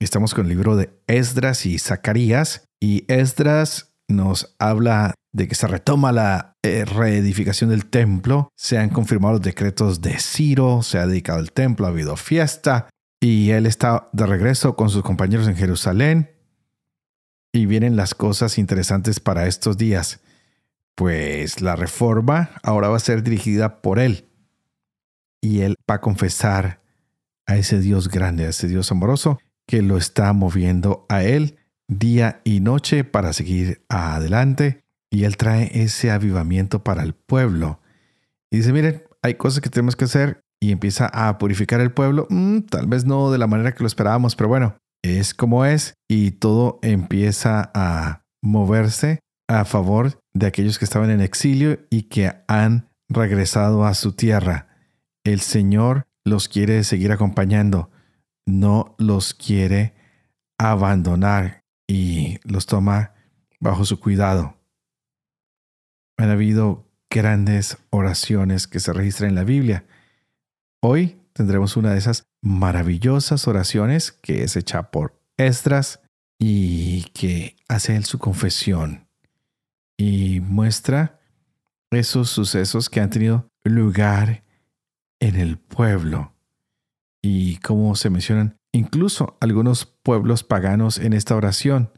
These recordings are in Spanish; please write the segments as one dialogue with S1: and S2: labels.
S1: Estamos con el libro de Esdras y Zacarías y Esdras nos habla de que se retoma la eh, reedificación del templo, se han confirmado los decretos de Ciro, se ha dedicado el templo, ha habido fiesta y él está de regreso con sus compañeros en Jerusalén. Y vienen las cosas interesantes para estos días. Pues la reforma ahora va a ser dirigida por él. Y él va a confesar a ese Dios grande, a ese Dios amoroso que lo está moviendo a él día y noche para seguir adelante. Y él trae ese avivamiento para el pueblo. Y dice, miren, hay cosas que tenemos que hacer y empieza a purificar el pueblo, mm, tal vez no de la manera que lo esperábamos, pero bueno, es como es. Y todo empieza a moverse a favor de aquellos que estaban en exilio y que han regresado a su tierra. El Señor los quiere seguir acompañando no los quiere abandonar y los toma bajo su cuidado. Han habido grandes oraciones que se registran en la Biblia. Hoy tendremos una de esas maravillosas oraciones que es hecha por Esdras y que hace él su confesión y muestra esos sucesos que han tenido lugar en el pueblo y cómo se mencionan incluso algunos pueblos paganos en esta oración.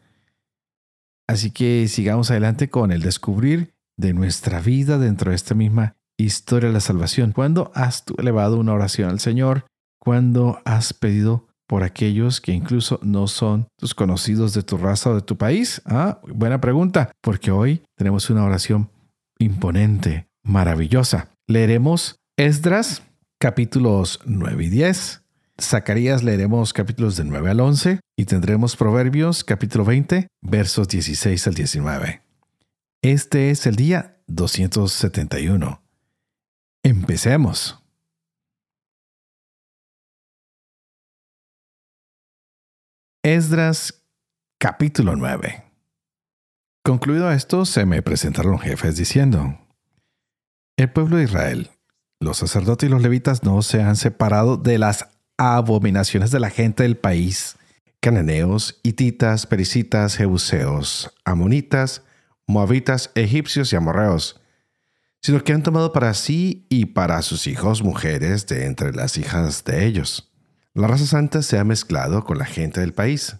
S1: Así que sigamos adelante con el descubrir de nuestra vida dentro de esta misma historia de la salvación. ¿Cuándo has tú elevado una oración al Señor? ¿Cuándo has pedido por aquellos que incluso no son tus conocidos de tu raza o de tu país? Ah, buena pregunta, porque hoy tenemos una oración imponente, maravillosa. Leeremos Esdras capítulos 9 y 10. Zacarías leeremos capítulos de 9 al 11 y tendremos Proverbios capítulo 20 versos 16 al 19. Este es el día 271. Empecemos. Esdras capítulo 9. Concluido esto, se me presentaron jefes diciendo, El pueblo de Israel los sacerdotes y los levitas no se han separado de las abominaciones de la gente del país, cananeos, hititas, pericitas, jebuseos, amonitas, moabitas, egipcios y amorreos, sino que han tomado para sí y para sus hijos mujeres de entre las hijas de ellos. La raza santa se ha mezclado con la gente del país.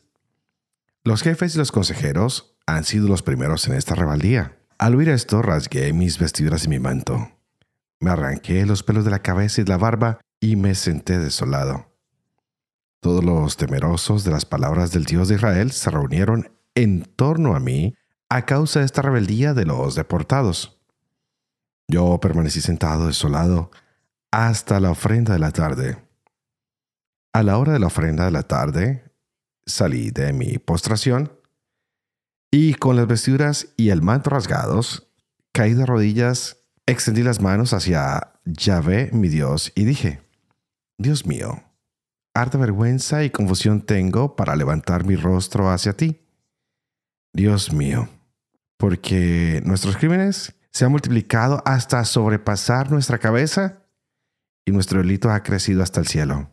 S1: Los jefes y los consejeros han sido los primeros en esta rebeldía. Al oír esto, rasgué mis vestiduras y mi manto. Me arranqué los pelos de la cabeza y la barba y me senté desolado. Todos los temerosos de las palabras del Dios de Israel se reunieron en torno a mí a causa de esta rebeldía de los deportados. Yo permanecí sentado desolado hasta la ofrenda de la tarde. A la hora de la ofrenda de la tarde, salí de mi postración y con las vestiduras y el manto rasgados, caí de rodillas Extendí las manos hacia Yahvé, mi Dios, y dije, Dios mío, harta vergüenza y confusión tengo para levantar mi rostro hacia ti. Dios mío, porque nuestros crímenes se han multiplicado hasta sobrepasar nuestra cabeza y nuestro delito ha crecido hasta el cielo.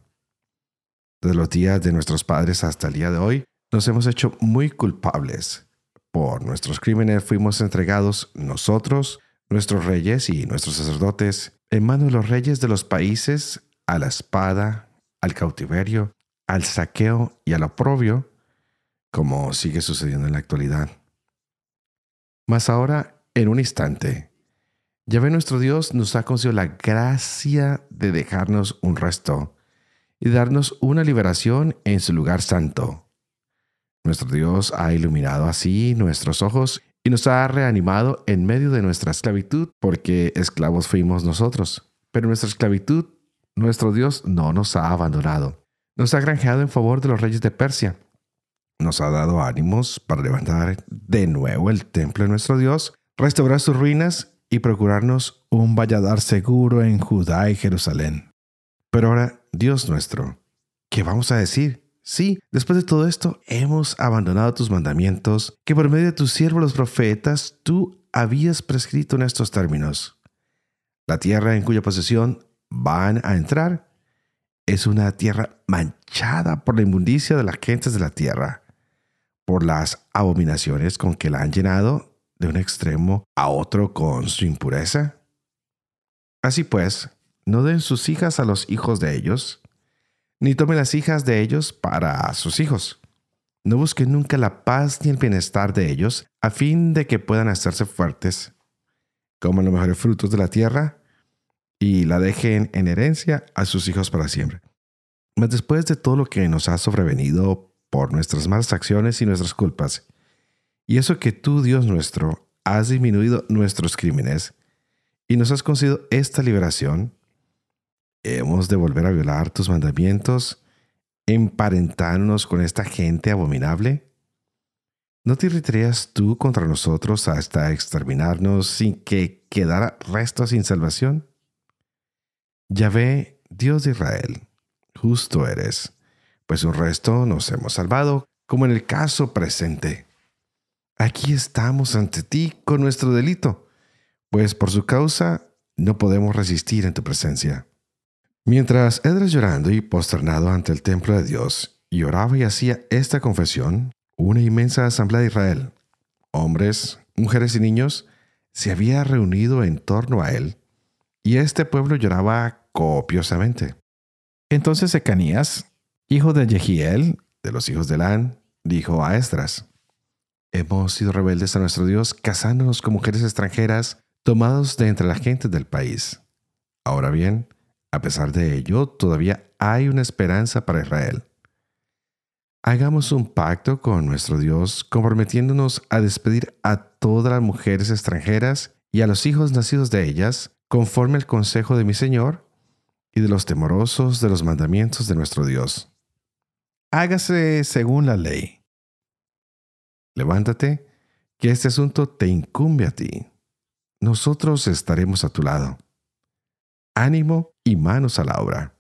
S1: Desde los días de nuestros padres hasta el día de hoy, nos hemos hecho muy culpables. Por nuestros crímenes fuimos entregados nosotros, nuestros reyes y nuestros sacerdotes en manos los reyes de los países a la espada, al cautiverio, al saqueo y al oprobio, como sigue sucediendo en la actualidad. Mas ahora, en un instante, Yahvé nuestro Dios nos ha concedido la gracia de dejarnos un resto y darnos una liberación en su lugar santo. Nuestro Dios ha iluminado así nuestros ojos y nos ha reanimado en medio de nuestra esclavitud, porque esclavos fuimos nosotros. Pero nuestra esclavitud, nuestro Dios no nos ha abandonado. Nos ha granjeado en favor de los reyes de Persia, nos ha dado ánimos para levantar de nuevo el templo de nuestro Dios, restaurar sus ruinas y procurarnos un valladar seguro en Judá y Jerusalén. Pero ahora, Dios nuestro, ¿qué vamos a decir? Sí, después de todo esto, hemos abandonado tus mandamientos, que por medio de tus siervos los profetas tú habías prescrito en estos términos. La tierra en cuya posesión van a entrar es una tierra manchada por la inmundicia de las gentes de la tierra, por las abominaciones con que la han llenado de un extremo a otro con su impureza? Así pues, no den sus hijas a los hijos de ellos, ni tomen las hijas de ellos para sus hijos. No busquen nunca la paz ni el bienestar de ellos, a fin de que puedan hacerse fuertes. Coman los mejores frutos de la tierra y la dejen en herencia a sus hijos para siempre. Mas después de todo lo que nos ha sobrevenido por nuestras malas acciones y nuestras culpas, y eso que tú, Dios nuestro, has disminuido nuestros crímenes y nos has concedido esta liberación, hemos de volver a violar tus mandamientos, emparentándonos con esta gente abominable. ¿No te irritarías tú contra nosotros hasta exterminarnos sin que quedara resto sin salvación? Yahvé, Dios de Israel, justo eres, pues un resto nos hemos salvado, como en el caso presente. Aquí estamos ante ti con nuestro delito, pues por su causa no podemos resistir en tu presencia. Mientras Edras llorando y posternado ante el templo de Dios, lloraba y hacía esta confesión, una inmensa asamblea de Israel, hombres, mujeres y niños, se había reunido en torno a él, y este pueblo lloraba copiosamente. Entonces Ecanías, hijo de Jehiel, de los hijos de Lan, dijo a Esdras, Hemos sido rebeldes a nuestro Dios, casándonos con mujeres extranjeras, tomados de entre la gente del país. Ahora bien, a pesar de ello, todavía hay una esperanza para Israel. Hagamos un pacto con nuestro Dios, comprometiéndonos a despedir a todas las mujeres extranjeras y a los hijos nacidos de ellas, conforme al consejo de mi Señor y de los temorosos de los mandamientos de nuestro Dios. Hágase según la ley Levántate, que este asunto te incumbe a ti. Nosotros estaremos a tu lado. Ánimo y manos a la obra.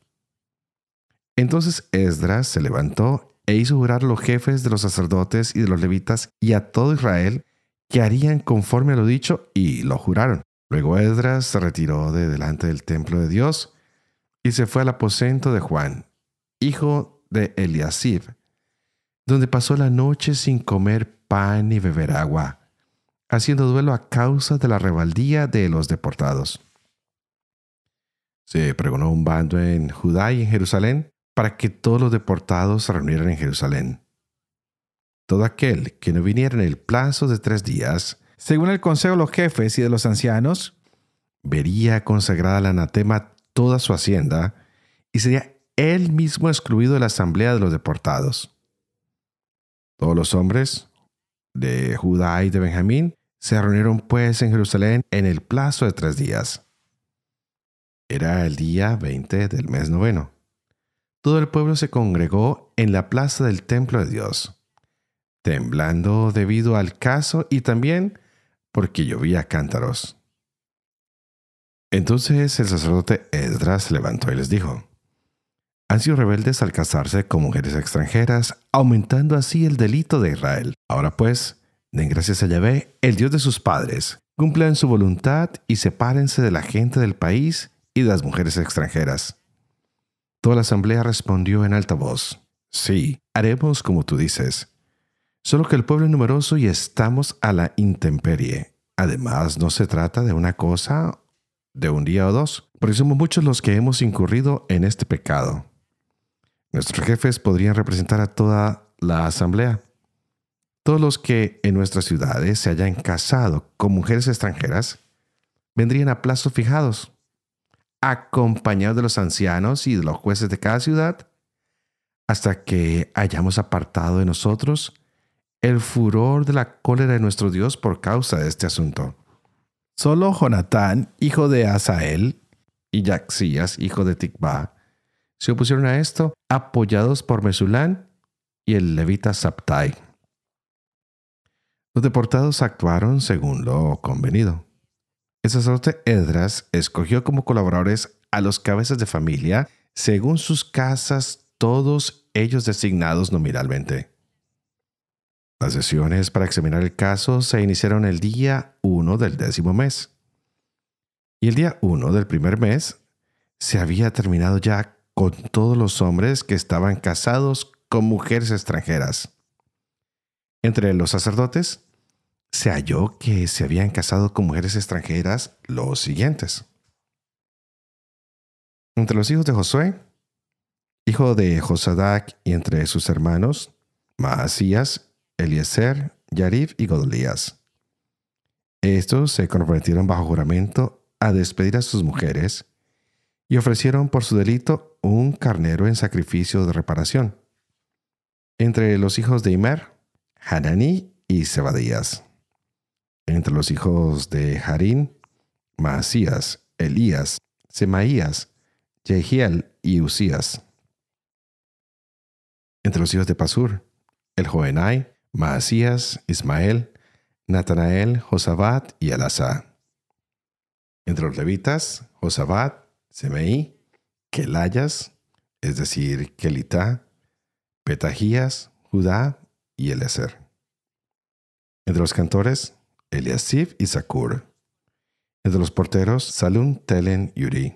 S1: Entonces Esdras se levantó e hizo jurar a los jefes de los sacerdotes y de los levitas y a todo Israel que harían conforme a lo dicho y lo juraron. Luego Esdras se retiró de delante del templo de Dios y se fue al aposento de Juan, hijo de Eliasib, donde pasó la noche sin comer pan ni beber agua, haciendo duelo a causa de la rebeldía de los deportados. Se pregonó un bando en Judá y en Jerusalén para que todos los deportados se reunieran en Jerusalén. Todo aquel que no viniera en el plazo de tres días, según el consejo de los jefes y de los ancianos, vería consagrada al anatema toda su hacienda y sería él mismo excluido de la asamblea de los deportados. Todos los hombres, de Judá y de Benjamín se reunieron pues en Jerusalén en el plazo de tres días. Era el día 20 del mes noveno. Todo el pueblo se congregó en la plaza del templo de Dios, temblando debido al caso y también porque llovía cántaros. Entonces el sacerdote Esdras se levantó y les dijo, han sido rebeldes al casarse con mujeres extranjeras, aumentando así el delito de Israel. Ahora pues, den gracias a Yahvé, el Dios de sus padres, cumplan su voluntad y sepárense de la gente del país y las mujeres extranjeras. Toda la asamblea respondió en alta voz, Sí, haremos como tú dices. Solo que el pueblo es numeroso y estamos a la intemperie. Además, no se trata de una cosa de un día o dos, porque somos muchos los que hemos incurrido en este pecado. Nuestros jefes podrían representar a toda la asamblea. Todos los que en nuestras ciudades se hayan casado con mujeres extranjeras vendrían a plazos fijados, acompañados de los ancianos y de los jueces de cada ciudad, hasta que hayamos apartado de nosotros el furor de la cólera de nuestro Dios por causa de este asunto. Solo Jonatán, hijo de Asael, y Yaxías, hijo de Tikba, se opusieron a esto, apoyados por Mesulán, y el levita Sabtai. Los deportados actuaron según lo convenido. El sacerdote Edras escogió como colaboradores a los cabezas de familia según sus casas, todos ellos designados nominalmente. Las sesiones para examinar el caso se iniciaron el día 1 del décimo mes. Y el día 1 del primer mes se había terminado ya con todos los hombres que estaban casados con mujeres extranjeras. Entre los sacerdotes se halló que se habían casado con mujeres extranjeras los siguientes. Entre los hijos de Josué, hijo de Josadac, y entre sus hermanos, Maasías, Eliezer, Yarib y Godolías. Estos se comprometieron bajo juramento a despedir a sus mujeres y ofrecieron por su delito un carnero en sacrificio de reparación. Entre los hijos de Imer, Hananí y Zebadías. Entre los hijos de Harín, Maasías, Elías, Semaías, Jehiel y Usías. Entre los hijos de Pasur, el Joenai, Maasías, Ismael, Natanael, Josabat y Elasá. Entre los levitas, Josabat, Semeí, Kelayas, es decir, Kelita, Petajías, Judá y Elezer. Entre los cantores, Eliasib y Sakur. Entre los porteros, Salum, Telen y Uri.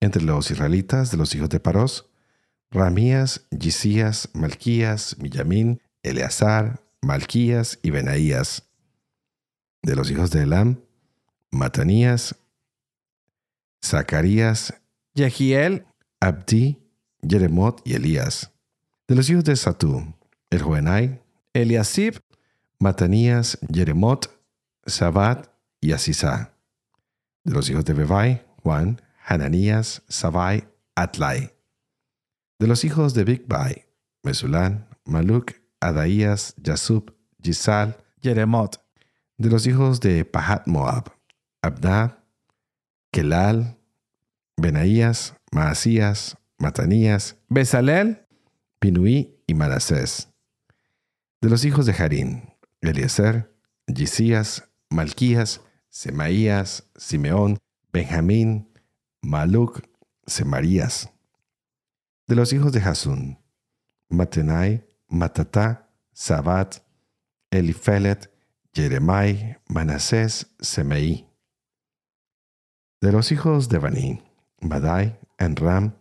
S1: Entre los israelitas de los hijos de Paros, Ramías, Gisías, Malquías, Millamín, Eleazar, Malquías y Benaías. De los hijos de Elam, Matanías, Zacarías, Yehiel, Abdi, Jeremot y Elías. De los hijos de Satú, el Joenai, Eliasib, Matanías, Jeremot, Sabat y Asisá. De los hijos de Bebai, Juan, Hananías, Sabai, Atlai. De los hijos de Bigbai, Mesulán, Maluk, Adaías, Yasub, Gisal, Jeremot. De los hijos de Pahat Moab, Abdad, Kelal, Benaías, Maasías, Matanías, Besalel, Pinuí y Manasés. De los hijos de Harín, Eliezer, Gisías, Malquías, Semaías, Simeón, Benjamín, Maluc, Semarías. De los hijos de Hasún, Matenai, Matatá, Sabat, Elifelet, Jeremai, Manasés, Semeí. De los hijos de Baní, Badai, Enram,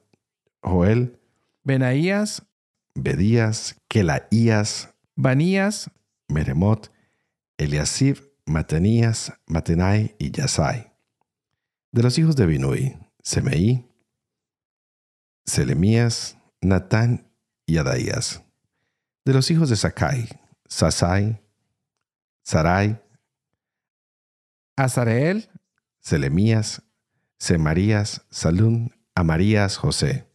S1: Joel, Benaías, Bedías, Kelaías, Banías, Meremot, Eliasib, Matanías, Matenai y Yasai. De los hijos de Binui, Semeí, Selemías, Natán y Adaías. De los hijos de Sakai, Sasai, Sarai, Azareel, Selemías, Semarías, Salún, Amarías, José.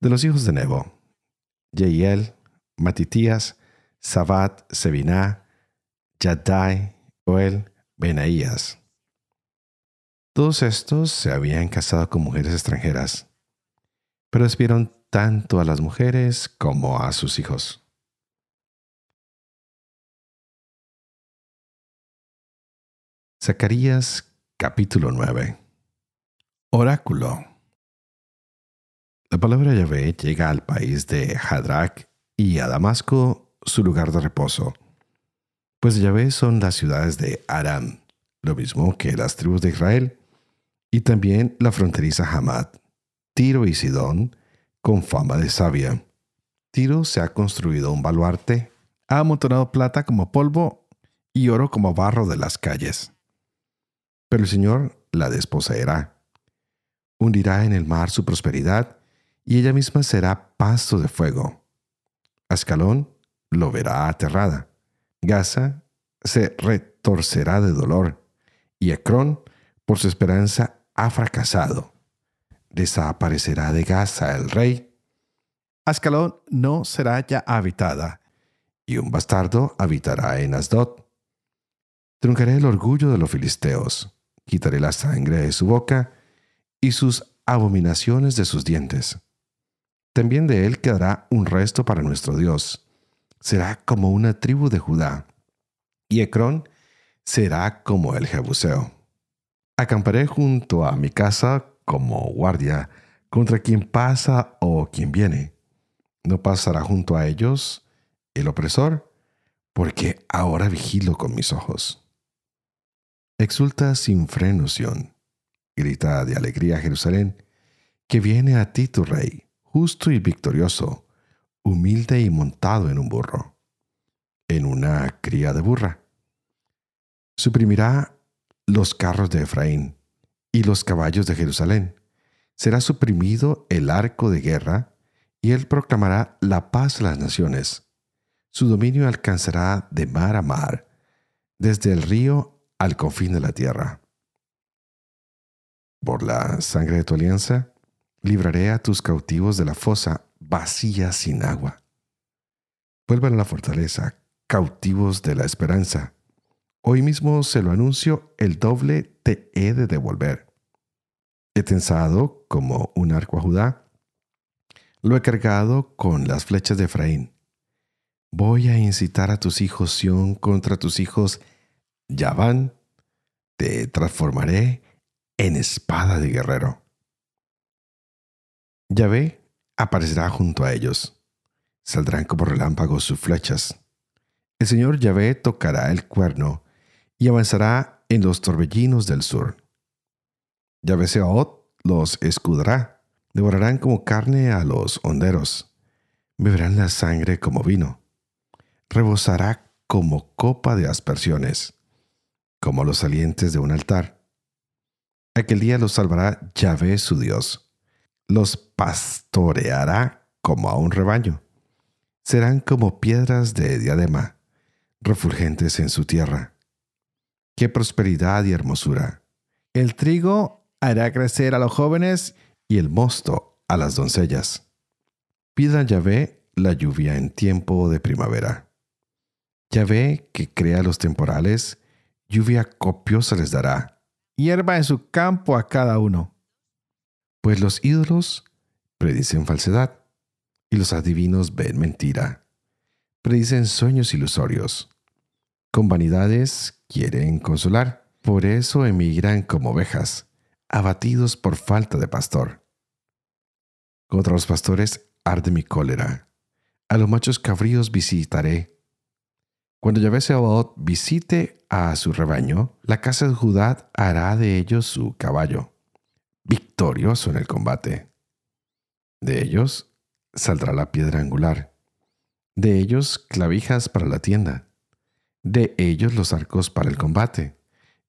S1: De los hijos de Nebo, Yeiel, Matitías, Sabat, Sebiná, Yadai, Joel, Benaías. Todos estos se habían casado con mujeres extranjeras, pero despidieron tanto a las mujeres como a sus hijos. Zacarías capítulo 9 Oráculo La palabra Yahvé llega al país de Hadrach y a Damasco su lugar de reposo. Pues Yahvé son las ciudades de Aram, lo mismo que las tribus de Israel, y también la fronteriza Hamad, Tiro y Sidón, con fama de sabia. Tiro se ha construido un baluarte, ha amontonado plata como polvo y oro como barro de las calles. Pero el Señor la desposeerá. Hundirá en el mar su prosperidad y ella misma será pasto de fuego. Ascalón lo verá aterrada. Gaza se retorcerá de dolor y Ecrón, por su esperanza, ha fracasado. Desaparecerá de Gaza el rey. Ascalón no será ya habitada y un bastardo habitará en Asdod. Truncaré el orgullo de los filisteos, quitaré la sangre de su boca y sus abominaciones de sus dientes. También de él quedará un resto para nuestro Dios. Será como una tribu de Judá. Y Ecrón será como el Jebuseo. Acamparé junto a mi casa como guardia contra quien pasa o quien viene. No pasará junto a ellos el opresor, porque ahora vigilo con mis ojos. Exulta sin freno, Sión. Grita de alegría Jerusalén, que viene a ti tu rey, justo y victorioso, humilde y montado en un burro, en una cría de burra. Suprimirá los carros de Efraín y los caballos de Jerusalén. Será suprimido el arco de guerra y él proclamará la paz a las naciones. Su dominio alcanzará de mar a mar, desde el río al confín de la tierra. Por la sangre de tu alianza, libraré a tus cautivos de la fosa vacía sin agua. Vuelvan a la fortaleza, cautivos de la esperanza. Hoy mismo se lo anuncio, el doble te he de devolver. He tensado como un arco a Judá, lo he cargado con las flechas de Efraín. Voy a incitar a tus hijos Sión contra tus hijos ya van, te transformaré en espada de guerrero. Yahvé aparecerá junto a ellos. Saldrán como relámpagos sus flechas. El Señor Yahvé tocará el cuerno y avanzará en los torbellinos del sur. Yahvé Seot los escudará, devorarán como carne a los honderos, beberán la sangre como vino, rebosará como copa de aspersiones como los salientes de un altar. Aquel día los salvará Yahvé su Dios. Los pastoreará como a un rebaño. Serán como piedras de diadema, refulgentes en su tierra. ¡Qué prosperidad y hermosura! El trigo hará crecer a los jóvenes y el mosto a las doncellas. Pida Yahvé la lluvia en tiempo de primavera. Yahvé que crea los temporales lluvia copiosa les dará, hierba en su campo a cada uno. Pues los ídolos predicen falsedad, y los adivinos ven mentira. Predicen sueños ilusorios. Con vanidades quieren consolar. Por eso emigran como ovejas, abatidos por falta de pastor. Contra los pastores arde mi cólera. A los machos cabríos visitaré cuando Yahvé Sebaot visite a su rebaño, la casa de Judá hará de ellos su caballo, victorioso en el combate. De ellos saldrá la piedra angular, de ellos clavijas para la tienda, de ellos los arcos para el combate,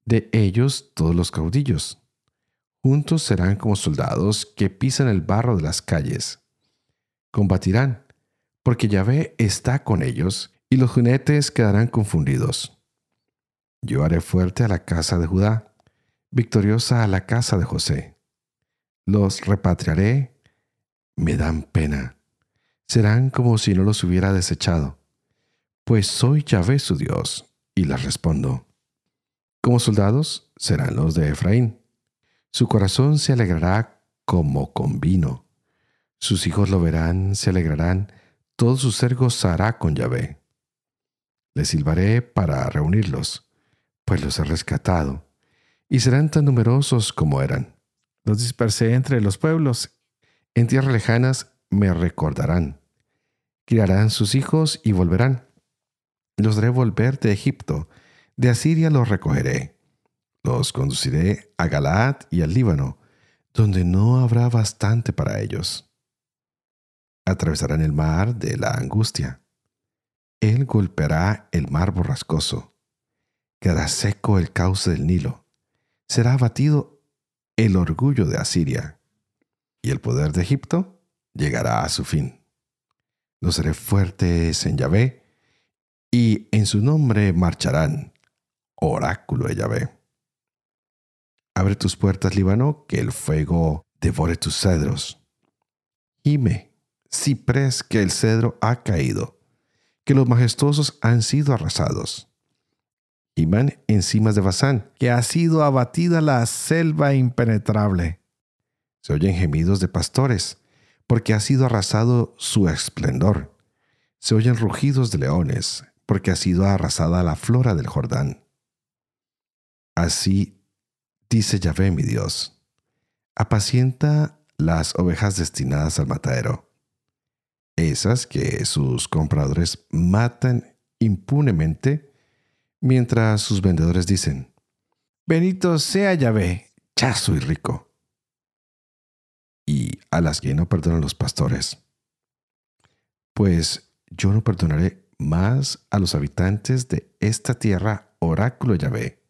S1: de ellos todos los caudillos. Juntos serán como soldados que pisan el barro de las calles. Combatirán, porque Yahvé está con ellos y los jinetes quedarán confundidos. Yo haré fuerte a la casa de Judá, victoriosa a la casa de José. Los repatriaré, me dan pena. Serán como si no los hubiera desechado, pues soy Yahvé su Dios, y les respondo. Como soldados serán los de Efraín. Su corazón se alegrará como con vino. Sus hijos lo verán, se alegrarán, todo su ser gozará con Yahvé. Les silbaré para reunirlos, pues los he rescatado, y serán tan numerosos como eran. Los dispersé entre los pueblos. En tierras lejanas me recordarán. Criarán sus hijos y volverán. Los haré volver de Egipto. De Asiria los recogeré. Los conduciré a Galaad y al Líbano, donde no habrá bastante para ellos. Atravesarán el mar de la angustia él golpeará el mar borrascoso, quedará seco el cauce del Nilo, será abatido el orgullo de Asiria, y el poder de Egipto llegará a su fin. Los seré fuertes en Yahvé, y en su nombre marcharán, oráculo de Yahvé. Abre tus puertas, Líbano, que el fuego devore tus cedros. Gime, ciprés, que el cedro ha caído que los majestuosos han sido arrasados. Iman encima de Bazán, que ha sido abatida la selva impenetrable. Se oyen gemidos de pastores, porque ha sido arrasado su esplendor. Se oyen rugidos de leones, porque ha sido arrasada la flora del Jordán. Así dice Yahvé mi Dios, apacienta las ovejas destinadas al matadero, esas que sus compradores matan impunemente, mientras sus vendedores dicen, Benito sea Yahvé, ya soy rico. Y a las que no perdonan los pastores. Pues yo no perdonaré más a los habitantes de esta tierra, oráculo Yahvé.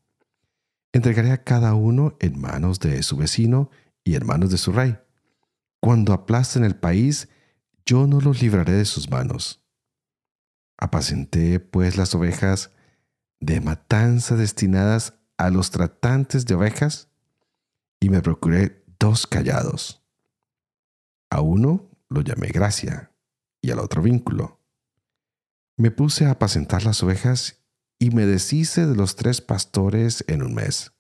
S1: Entregaré a cada uno en manos de su vecino y en manos de su rey. Cuando aplasten el país, yo no los libraré de sus manos. Apacenté pues las ovejas de matanza destinadas a los tratantes de ovejas y me procuré dos callados. A uno lo llamé gracia y al otro vínculo. Me puse a apacentar las ovejas y me deshice de los tres pastores en un mes.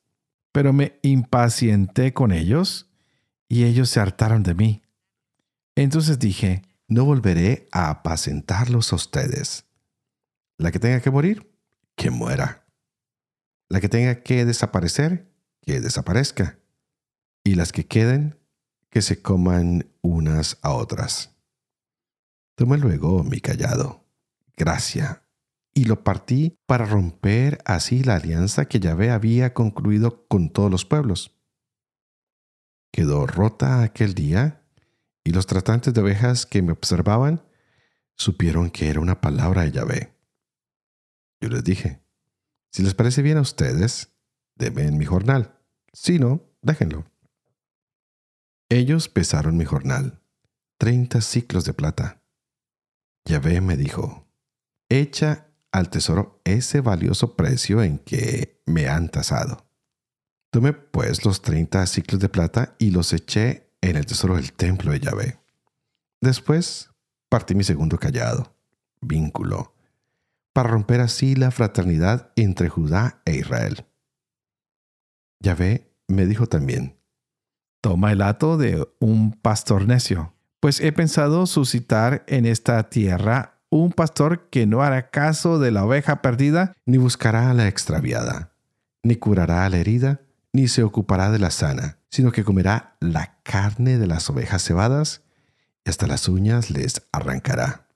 S1: Pero me impacienté con ellos y ellos se hartaron de mí. Entonces dije, no volveré a apacentarlos a ustedes. La que tenga que morir, que muera. La que tenga que desaparecer, que desaparezca. Y las que queden, que se coman unas a otras. Tomé luego mi callado, gracia, y lo partí para romper así la alianza que Yahvé había concluido con todos los pueblos. Quedó rota aquel día, y los tratantes de ovejas que me observaban supieron que era una palabra de Yahvé. Yo les dije, si les parece bien a ustedes, denme mi jornal. Si no, déjenlo. Ellos pesaron mi jornal, treinta ciclos de plata. Yahvé me dijo, echa al tesoro ese valioso precio en que me han tasado. Tomé pues los treinta ciclos de plata y los eché en el tesoro del templo de Yahvé. Después partí mi segundo callado, vínculo, para romper así la fraternidad entre Judá e Israel. Yahvé me dijo también, Toma el hato de un pastor necio, pues he pensado suscitar en esta tierra un pastor que no hará caso de la oveja perdida, ni buscará a la extraviada, ni curará a la herida, ni se ocupará de la sana, sino que comerá la carne de las ovejas cebadas y hasta las uñas les arrancará.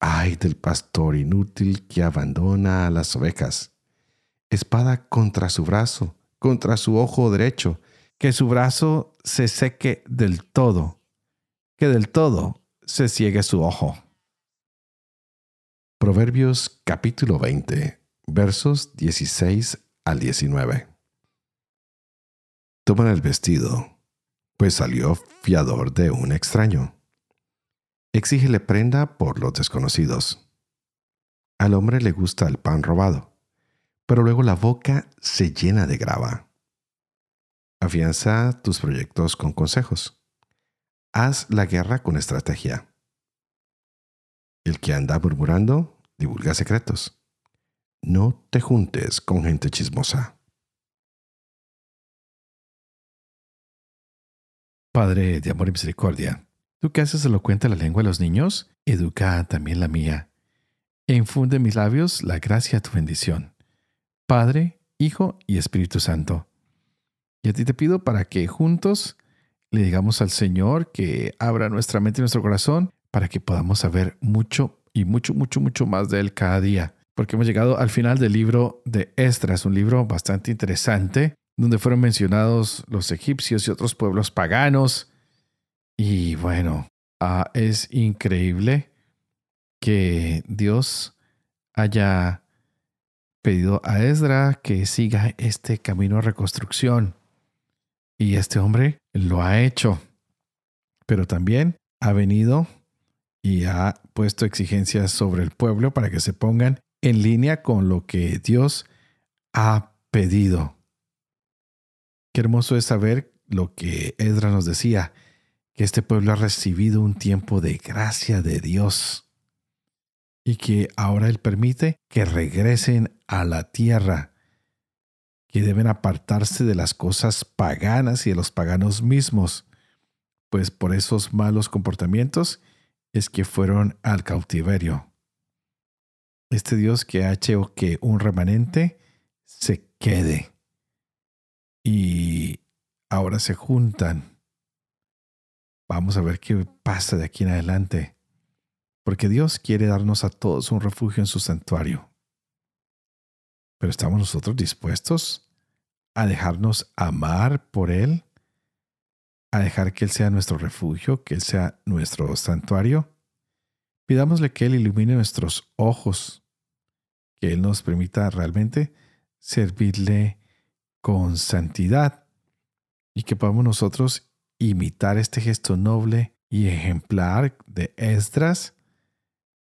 S1: Ay del pastor inútil que abandona a las ovejas. Espada contra su brazo, contra su ojo derecho, que su brazo se seque del todo, que del todo se ciegue su ojo. Proverbios capítulo 20, versos 16 al 19. Toman el vestido, pues salió fiador de un extraño exígele prenda por los desconocidos. Al hombre le gusta el pan robado, pero luego la boca se llena de grava. Afianza tus proyectos con consejos. Haz la guerra con estrategia. El que anda murmurando divulga secretos. No te juntes con gente chismosa. Padre de amor y misericordia, Tú que haces elocuente la lengua de los niños, educa también la mía. Infunde en mis labios la gracia de tu bendición. Padre, Hijo y Espíritu Santo. Y a ti te pido para que juntos le digamos al Señor que abra nuestra mente y nuestro corazón para que podamos saber mucho y mucho, mucho, mucho más de Él cada día. Porque hemos llegado al final del libro de Estras, un libro bastante interesante, donde fueron mencionados los egipcios y otros pueblos paganos, y bueno, ah, es increíble que Dios haya pedido a Esdra que siga este camino de reconstrucción. Y este hombre lo ha hecho. Pero también ha venido y ha puesto exigencias sobre el pueblo para que se pongan en línea con lo que Dios ha pedido. Qué hermoso es saber lo que Esdra nos decía que este pueblo ha recibido un tiempo de gracia de Dios y que ahora Él permite que regresen a la tierra, que deben apartarse de las cosas paganas y de los paganos mismos pues por esos malos comportamientos es que fueron al cautiverio. Este Dios que ha hecho que un remanente se quede. Y ahora se juntan. Vamos a ver qué pasa de aquí en adelante. Porque Dios quiere darnos a todos un refugio en su santuario. Pero ¿estamos nosotros dispuestos a dejarnos amar por Él? ¿A dejar que Él sea nuestro refugio, que Él sea nuestro santuario? Pidámosle que Él ilumine nuestros ojos, que Él nos permita realmente servirle con santidad y que podamos nosotros imitar este gesto noble y ejemplar de Esdras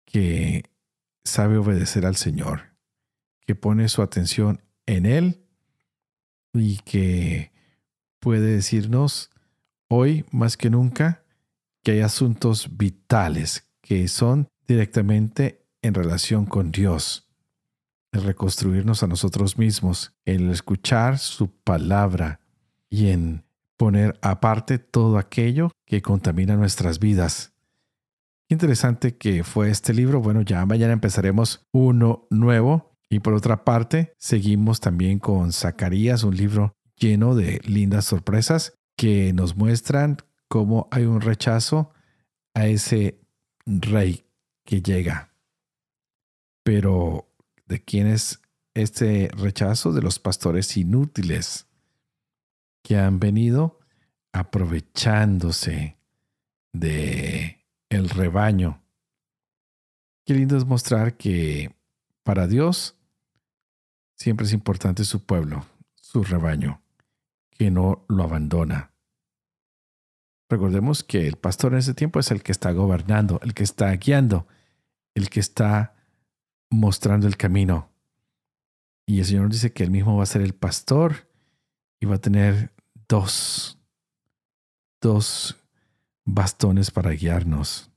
S1: que sabe obedecer al Señor, que pone su atención en Él y que puede decirnos hoy más que nunca que hay asuntos vitales que son directamente en relación con Dios. El reconstruirnos a nosotros mismos, el escuchar su palabra y en poner aparte todo aquello que contamina nuestras vidas. Interesante que fue este libro. Bueno, ya mañana empezaremos uno nuevo. Y por otra parte, seguimos también con Zacarías, un libro lleno de lindas sorpresas que nos muestran cómo hay un rechazo a ese rey que llega. Pero, ¿de quién es este rechazo? De los pastores inútiles que han venido aprovechándose de el rebaño. Qué lindo es mostrar que para Dios siempre es importante su pueblo, su rebaño, que no lo abandona. Recordemos que el pastor en ese tiempo es el que está gobernando, el que está guiando, el que está mostrando el camino. Y el Señor dice que él mismo va a ser el pastor y va a tener dos, dos bastones para guiarnos.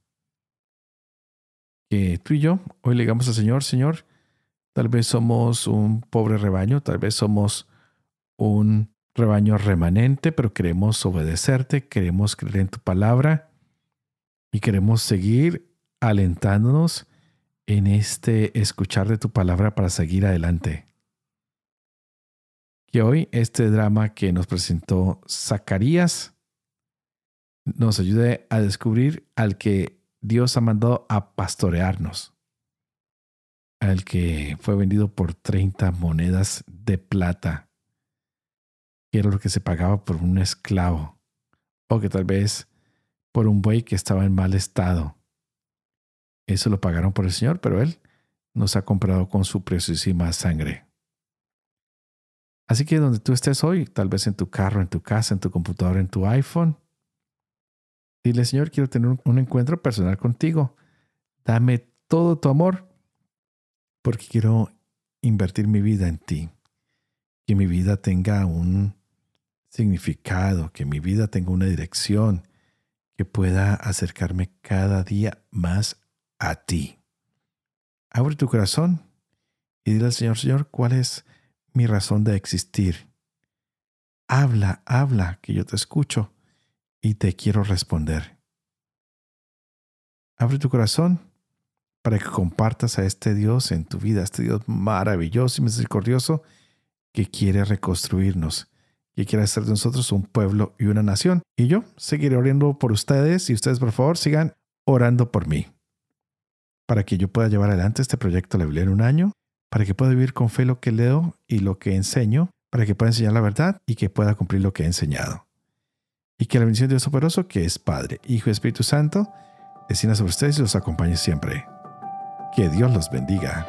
S1: Que tú y yo hoy le digamos al Señor, Señor, tal vez somos un pobre rebaño, tal vez somos un rebaño remanente, pero queremos obedecerte, queremos creer en tu palabra y queremos seguir alentándonos en este escuchar de tu palabra para seguir adelante. Que hoy este drama que nos presentó Zacarías nos ayude a descubrir al que Dios ha mandado a pastorearnos, al que fue vendido por 30 monedas de plata que era lo que se pagaba por un esclavo, o que tal vez por un buey que estaba en mal estado. Eso lo pagaron por el Señor, pero Él nos ha comprado con su preciosísima sangre. Así que donde tú estés hoy, tal vez en tu carro, en tu casa, en tu computadora, en tu iPhone, dile, Señor, quiero tener un encuentro personal contigo. Dame todo tu amor, porque quiero invertir mi vida en ti. Que mi vida tenga un significado, que mi vida tenga una dirección, que pueda acercarme cada día más a ti. Abre tu corazón y dile al Señor, Señor, ¿cuál es mi razón de existir? Habla, habla, que yo te escucho y te quiero responder. Abre tu corazón para que compartas a este Dios en tu vida, este Dios maravilloso y misericordioso que quiere reconstruirnos y quiere hacer de nosotros un pueblo y una nación. Y yo seguiré orando por ustedes y ustedes por favor sigan orando por mí. Para que yo pueda llevar adelante este proyecto la Biblia en un año, para que pueda vivir con fe lo que leo y lo que enseño, para que pueda enseñar la verdad y que pueda cumplir lo que he enseñado. Y que la bendición de Dios Superoso, que es Padre, Hijo y Espíritu Santo, descienda sobre ustedes y los acompañe siempre. Que Dios los bendiga.